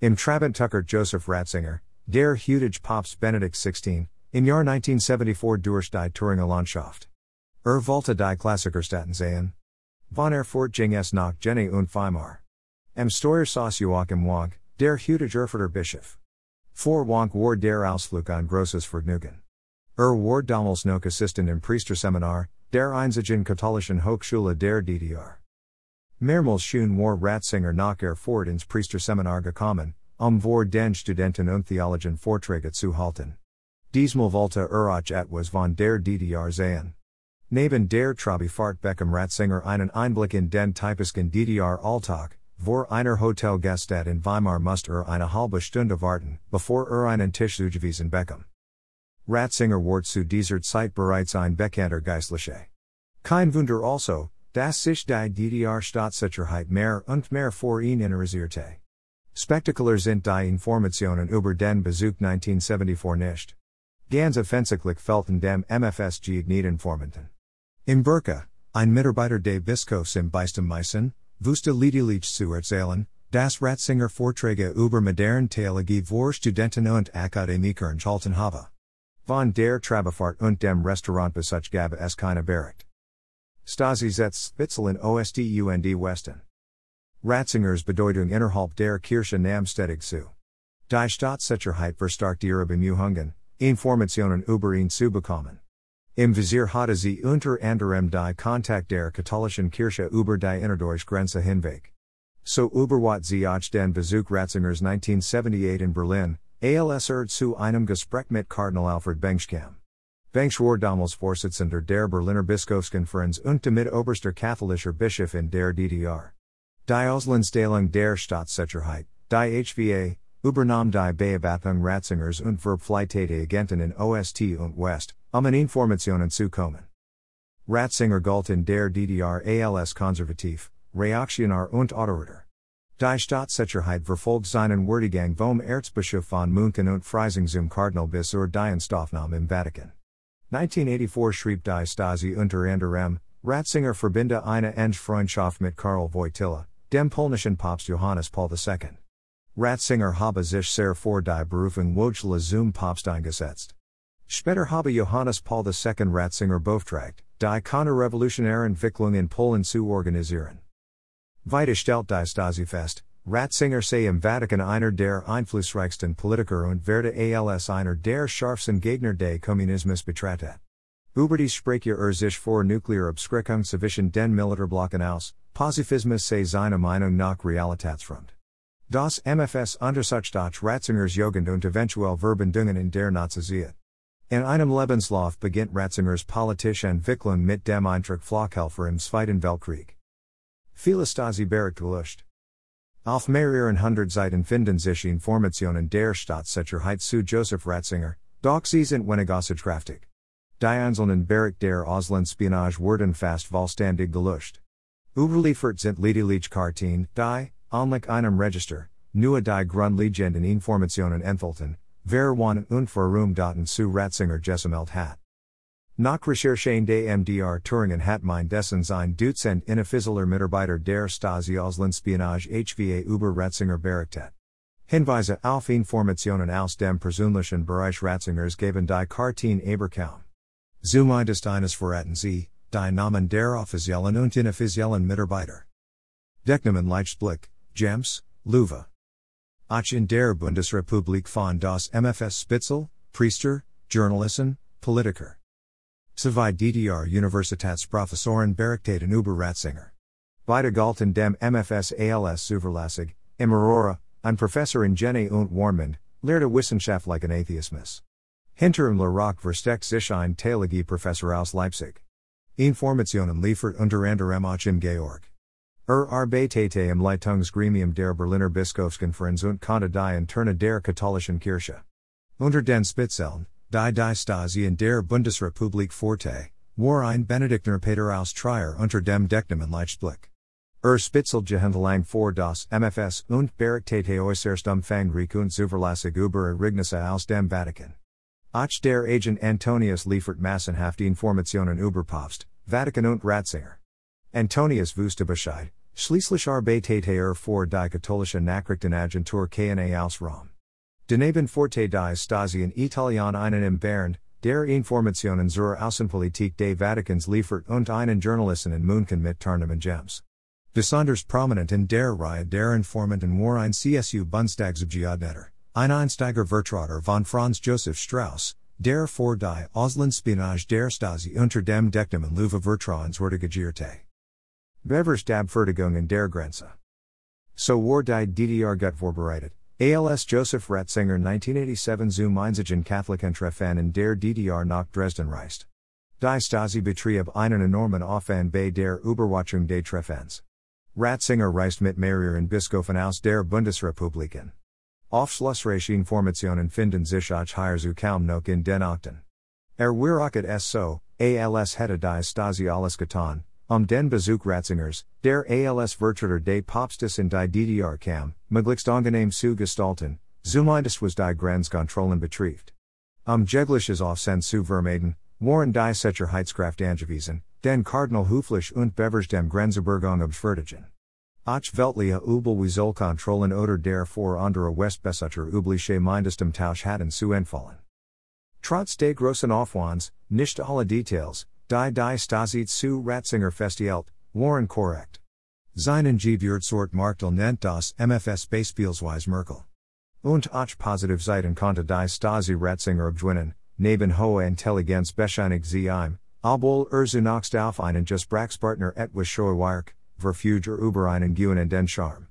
Im Trabant Tucker Joseph Ratzinger, der Hutage Pops Benedikt 16, im Jahr 1974 durch die Touring Landschaft. Er Volta die Klassikerstatten sehen. Von Erfurt ging es nach Jena und Weimar. Am Steuer saß Joachim Wanke, der Hutage Erfurter Bischof. Vor Wanke war der Ausflug ein großes Vergnügen. Er war damals noch Assistant im Priesterseminar, der Einzigen katholischen Hochschule der DDR. Mehrmals schon war Ratzinger nach Erfurt ins Priesterseminar gekommen, um vor den Studenten und Theologen Vorträge zu halten. Diesmal wollte Urach etwas von der DDR sehen. Neben der Fahrt Beckham Ratzinger einen Einblick in den typischen DDR-Alltag, vor einer Hotelgaststätte in Weimar musste er eine halbe Stunde warten, bevor er einen Tisch zugewiesen Beckham. Ratzinger ward zu dieser Zeit bereits ein bekannter Geistliche. Kein Wunder also, dass sich die DDR-Staatssicherheit mehr und mehr vor ihn interessierte. Spektakulär sind die Informationen über den Besuch 1974 nicht. Ganz offensichtlich felten dem MFSG Informanten. Im Burka, ein Mitarbeiter des Bischofs im Bistum Meissen, wusste lediglich zu erzählen, das Ratzinger Vorträge über moderne Theologie vor Studenten und Akademiker enthalten habe. Von der Trabefahrt und dem Restaurantbesuch gab es keine Bericht. Stasi setzt Spitzel in OSDUND Westen. Ratzingers Bedeutung innerhalb der Kirche nam stedig zu. Die Staatssicherheit verstärkt ihre Bemühungen, Informationen über ihn zu bekommen. Im Visier hatte sie unter anderem die Kontakt der katholischen Kirche über die Innerdeutsche hinweg. So überwat sie auch den Besuch Ratzingers 1978 in Berlin, als er zu einem Gespräch mit Cardinal Alfred Bengsch kam. Bengsch war damals Vorsitzender der Berliner Bischofskonferenz und damit oberster katholischer Bischof in der DDR. Die Auslandsstellung der Staatssicherheit, die HVA, übernahm die Beobachtung Ratzingers und Verpflichtete Agenten in Ost und West, um an Informationen zu kommen. Ratzinger galt in der DDR als konservativ, reaktionär und autoriter. Die Staatssicherheit verfolgt seinen Werdegang vom Erzbischof von München und Freising zum Kardinal bis zur Dienstaufnahme im Vatikan. 1984 schrieb die Stasi unter anderem, Ratzinger verbinde eine enge Freundschaft mit Karl Wojtyla, dem polnischen Papst Johannes Paul II. Ratzinger habe sich sehr vor die Berufung Wojtyla zum Papst eingesetzt. Später habe Johannes Paul II Ratzinger beauftragt, die konterrevolutionäre Entwicklung in Polen zu organisieren. Weiter stellt die Stasi fest, Ratzinger sei im Vatikan einer der einflussreichsten Politiker und werde als einer der scharfsten Gegner des Kommunismus betrachtet. Über die Sprache er sich vor nuklear Abschreckung zwischen den Militarblocken aus, Pazifismus sei seiner Meinung nach realitätsfremd. Das MFS untersucht Ratzingers Jugend und eventuell Verbindungen in der Nazizeit. In einem Lebenslauf beginnt Ratzingers politische Entwicklung mit dem Eintritt Flakhelfer im Zweiten Weltkrieg. Viele Stasi. Auf mehreren hundert Seiten finden sich Informationen der Staatssicherheit zu Joseph Ratzinger, doch sie sind wenig aussagekräftig. Die einzelnen Bericht der Auslandsspionage wurden fast vollständig gelöscht. Überliefert sind lediglich Karten, die, anlich einem Register, nur die Grundlegenden Informationen enthalten, Wer wann und warum daten zu Ratzinger gesammelt hat. Nach Recherchen des MDR Thüringen hat mein dessen sein Dutzend inoffizielle Mitarbeiter der Stasi Auslandsspionage HVA über Ratzinger berichtet. Hinweise auf Informationen aus dem persönlichen Bereich Ratzingers geben die Karten aber kaum. Zumindest eines verraten sie, die Namen der offiziellen und inoffiziellen Mitarbeiter. Decknamen Lichtblick, Gems, Luva. Ach in der Bundesrepublik von das MFS Spitzel, Priester, Journalisten, Politiker. Zwei DDR Universitätsprofessoren berichteten über Ratzinger. Beide galten dem MFS als zuverlässig, im Aurora, ein Professor in Jena und Warnmund, lehrte wissenschaftlichen Atheismus. Hinter im Rock versteckt sich ein Theologie Professor aus Leipzig. Informationen liefert unter anderem auch im Georg. Er arbeitete im Leitungsgremium der Berliner Bischofskonferenz und konnte die Interne der katholischen Kirche. Unter den Spitzeln, die die Stasi in der Bundesrepublik Forte, war ein Benediktiner Pater aus Trier unter dem Decknamen Lichtblick. Er spitzelte lang vor das MFS und berichtete äußerst umfangreich und zuverlässig über Ereignisse aus dem Vatikan. Auch der Agent Antonius liefert massenhaft Informationen über Papst, Vatikan und Ratzinger. Antonius wusste Bescheid, Schließlich arbeitet er vor die katholische Nachrichtenagentur KNA aus Rom. Daneben forte die Stasi in Italien einen im Bern, der Informationen zur Außenpolitik des Vatikans liefert und einen Journalisten in München mit Tarnungen Gems. Besonders prominent in der Reihe der Informanten war ein CSU Bundestagsabgeordneter, ein Einsteiger Vertreter von Franz Josef Strauss, der vor die Auslandsspionage der Stasi unter dem Decknamen Löwe Vertrauenswürdige Bevers dab Fertigungen der Grenze. So war die DDR gut vorbereitet. ALS Joseph Ratzinger 1987 zum Einzigen Katholiken in der DDR nach Dresden reist. Die Stasi betrieb einen enormen Aufwand bei der Überwachung des Treffens. Ratzinger reist mit mehreren Biskofen aus der Bundesrepubliken. Aufschlussreiche Informationen finden sich auch hier zu kaum noch in den Akten. Er wirket es so, als hätte die Stasi alles getan, um den Besuch Ratzingers, der als Vertreter des Papstes in die DDR kam, möglichst angenehm zu gestalten, zumindest was die Grenzkontrollen betrifft. Um jegliches Aufsehen zu vermeiden, waren die Sicherheitskraft angewiesen, den Cardinal Höflich und Bevers dem Grenzübergang abfertigen. Ach weltliche Übelwieselkontrollen oder der vor andere Westbesucher übliche mindestem Tausch hatten zu entfallen. Trotz des großen Aufwands, nicht alle Details, die die Stasi zu Ratzinger festhielt, waren korrekt. Seinen Gewürzort Marktl nennt das MFS Beispielsweise Merkel. Und auch positive Seiten konnte die Stasi Ratzinger abgewinnen, neben hohe Intelligenz bescheinig sie ihm, obwohl er zunächst auf einen Gesprächspartner etwas scheu wirkt, verfüger über einen Guen den Charme.